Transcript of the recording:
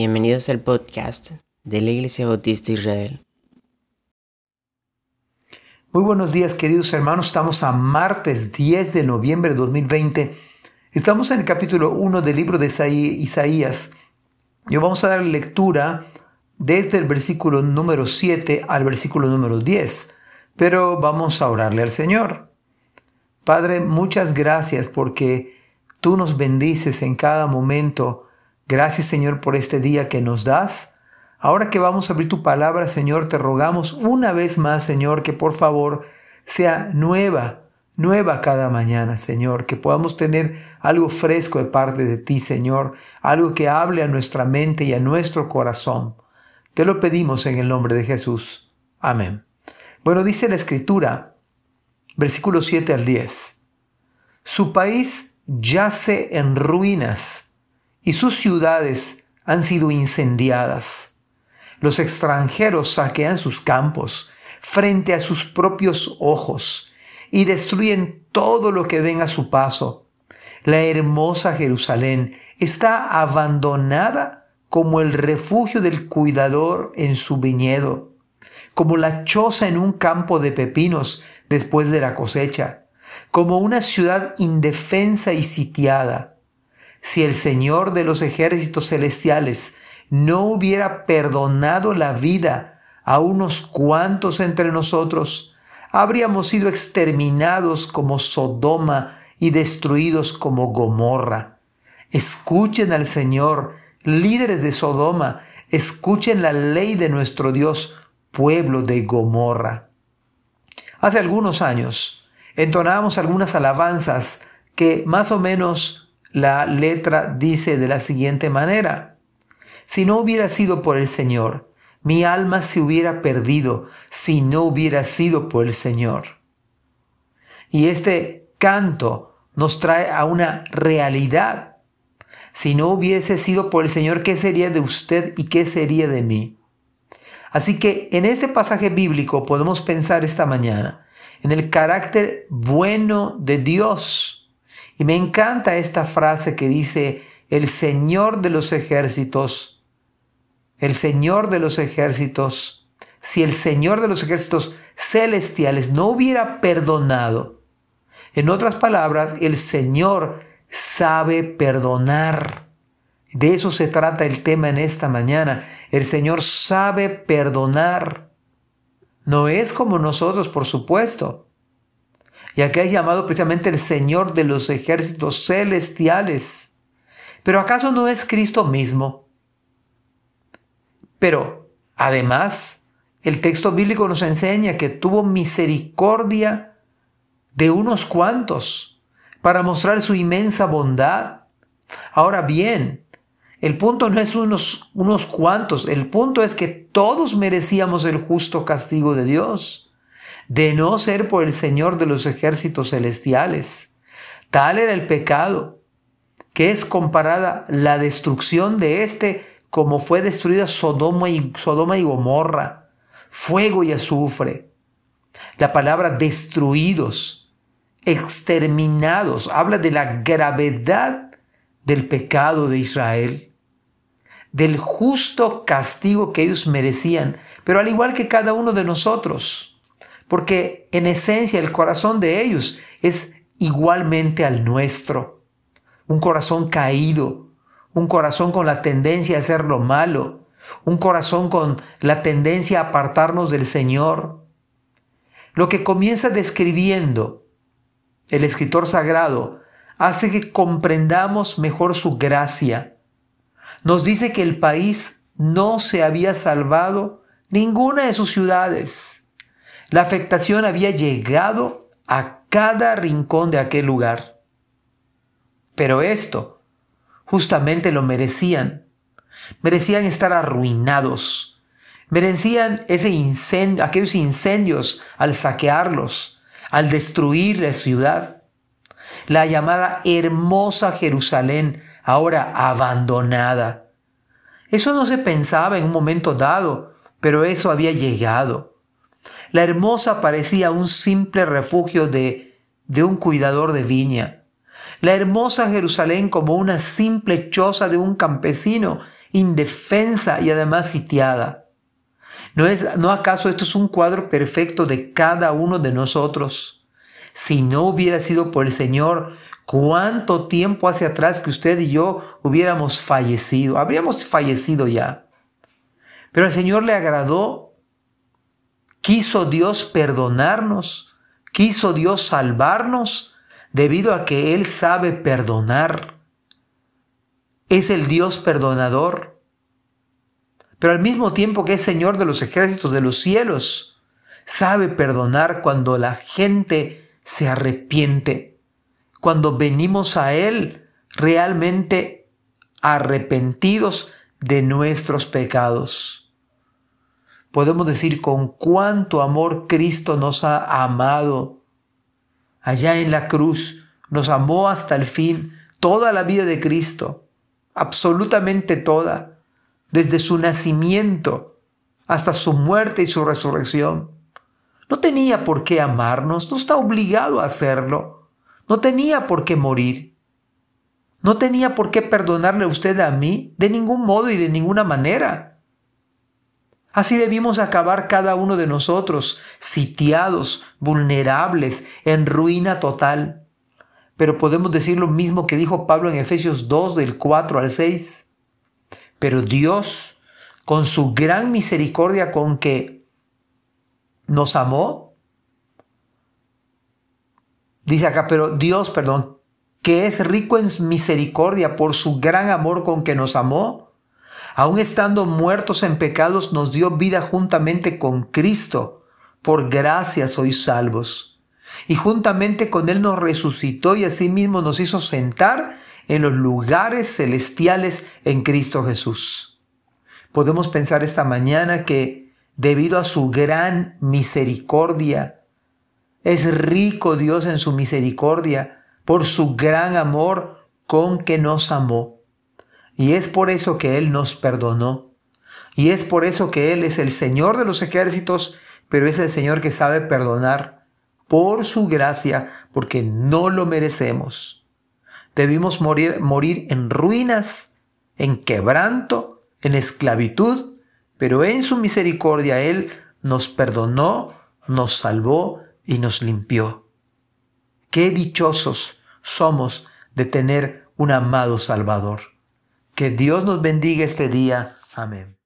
Bienvenidos al podcast de la Iglesia Bautista Israel. Muy buenos días queridos hermanos, estamos a martes 10 de noviembre de 2020. Estamos en el capítulo 1 del libro de Isaías. Y vamos a dar lectura desde el versículo número 7 al versículo número 10. Pero vamos a orarle al Señor. Padre, muchas gracias porque tú nos bendices en cada momento Gracias Señor por este día que nos das. Ahora que vamos a abrir tu palabra, Señor, te rogamos una vez más, Señor, que por favor sea nueva, nueva cada mañana, Señor, que podamos tener algo fresco de parte de ti, Señor, algo que hable a nuestra mente y a nuestro corazón. Te lo pedimos en el nombre de Jesús. Amén. Bueno, dice la Escritura, versículo 7 al 10, su país yace en ruinas y sus ciudades han sido incendiadas. Los extranjeros saquean sus campos frente a sus propios ojos y destruyen todo lo que ven a su paso. La hermosa Jerusalén está abandonada como el refugio del cuidador en su viñedo, como la choza en un campo de pepinos después de la cosecha, como una ciudad indefensa y sitiada si el Señor de los ejércitos celestiales no hubiera perdonado la vida a unos cuantos entre nosotros, habríamos sido exterminados como Sodoma y destruidos como Gomorra. Escuchen al Señor, líderes de Sodoma, escuchen la ley de nuestro Dios, pueblo de Gomorra. Hace algunos años entonábamos algunas alabanzas que más o menos la letra dice de la siguiente manera, si no hubiera sido por el Señor, mi alma se hubiera perdido si no hubiera sido por el Señor. Y este canto nos trae a una realidad. Si no hubiese sido por el Señor, ¿qué sería de usted y qué sería de mí? Así que en este pasaje bíblico podemos pensar esta mañana en el carácter bueno de Dios y me encanta esta frase que dice, el Señor de los ejércitos, el Señor de los ejércitos, si el Señor de los ejércitos celestiales no hubiera perdonado, en otras palabras, el Señor sabe perdonar. De eso se trata el tema en esta mañana. El Señor sabe perdonar. No es como nosotros, por supuesto y aquí es llamado precisamente el Señor de los ejércitos celestiales. Pero ¿acaso no es Cristo mismo? Pero, además, el texto bíblico nos enseña que tuvo misericordia de unos cuantos para mostrar su inmensa bondad. Ahora bien, el punto no es unos, unos cuantos, el punto es que todos merecíamos el justo castigo de Dios de no ser por el Señor de los ejércitos celestiales. Tal era el pecado, que es comparada la destrucción de éste como fue destruida Sodoma y, Sodoma y Gomorra, fuego y azufre. La palabra destruidos, exterminados, habla de la gravedad del pecado de Israel, del justo castigo que ellos merecían, pero al igual que cada uno de nosotros porque en esencia el corazón de ellos es igualmente al nuestro. Un corazón caído, un corazón con la tendencia a hacer lo malo, un corazón con la tendencia a apartarnos del Señor. Lo que comienza describiendo el escritor sagrado hace que comprendamos mejor su gracia. Nos dice que el país no se había salvado ninguna de sus ciudades la afectación había llegado a cada rincón de aquel lugar. Pero esto justamente lo merecían. Merecían estar arruinados. Merecían ese incendio, aquellos incendios al saquearlos, al destruir la ciudad. La llamada hermosa Jerusalén, ahora abandonada. Eso no se pensaba en un momento dado, pero eso había llegado. La hermosa parecía un simple refugio de, de un cuidador de viña. La hermosa Jerusalén como una simple choza de un campesino indefensa y además sitiada. ¿No, es, ¿No acaso esto es un cuadro perfecto de cada uno de nosotros? Si no hubiera sido por el Señor, ¿cuánto tiempo hace atrás que usted y yo hubiéramos fallecido? Habríamos fallecido ya. Pero al Señor le agradó, quiso Dios perdonarnos, quiso Dios salvarnos, debido a que Él sabe perdonar. Es el Dios perdonador pero al mismo tiempo que es Señor de los ejércitos de los cielos, sabe perdonar cuando la gente se arrepiente, cuando venimos a Él realmente arrepentidos de nuestros pecados. Podemos decir con cuánto amor Cristo nos ha amado. Allá en la cruz nos amó hasta el fin, toda la vida de Cristo, absolutamente toda desde su nacimiento hasta su muerte y su resurrección. No tenía por qué amarnos, no está obligado a hacerlo, no tenía por qué morir, no tenía por qué perdonarle a usted a mí de ningún modo y de ninguna manera. Así debimos acabar cada uno de nosotros, sitiados, vulnerables, en ruina total. Pero podemos decir lo mismo que dijo Pablo en Efesios 2 del 4 al 6. Pero Dios, con su gran misericordia con que nos amó, dice acá, pero Dios, perdón, que es rico en misericordia por su gran amor con que nos amó, aun estando muertos en pecados, nos dio vida juntamente con Cristo. Por gracia sois salvos. Y juntamente con Él nos resucitó y asimismo nos hizo sentar en los lugares celestiales en Cristo Jesús. Podemos pensar esta mañana que debido a su gran misericordia, es rico Dios en su misericordia por su gran amor con que nos amó. Y es por eso que Él nos perdonó. Y es por eso que Él es el Señor de los ejércitos, pero es el Señor que sabe perdonar por su gracia, porque no lo merecemos. Debimos morir, morir en ruinas, en quebranto, en esclavitud, pero en su misericordia Él nos perdonó, nos salvó y nos limpió. Qué dichosos somos de tener un amado Salvador. Que Dios nos bendiga este día. Amén.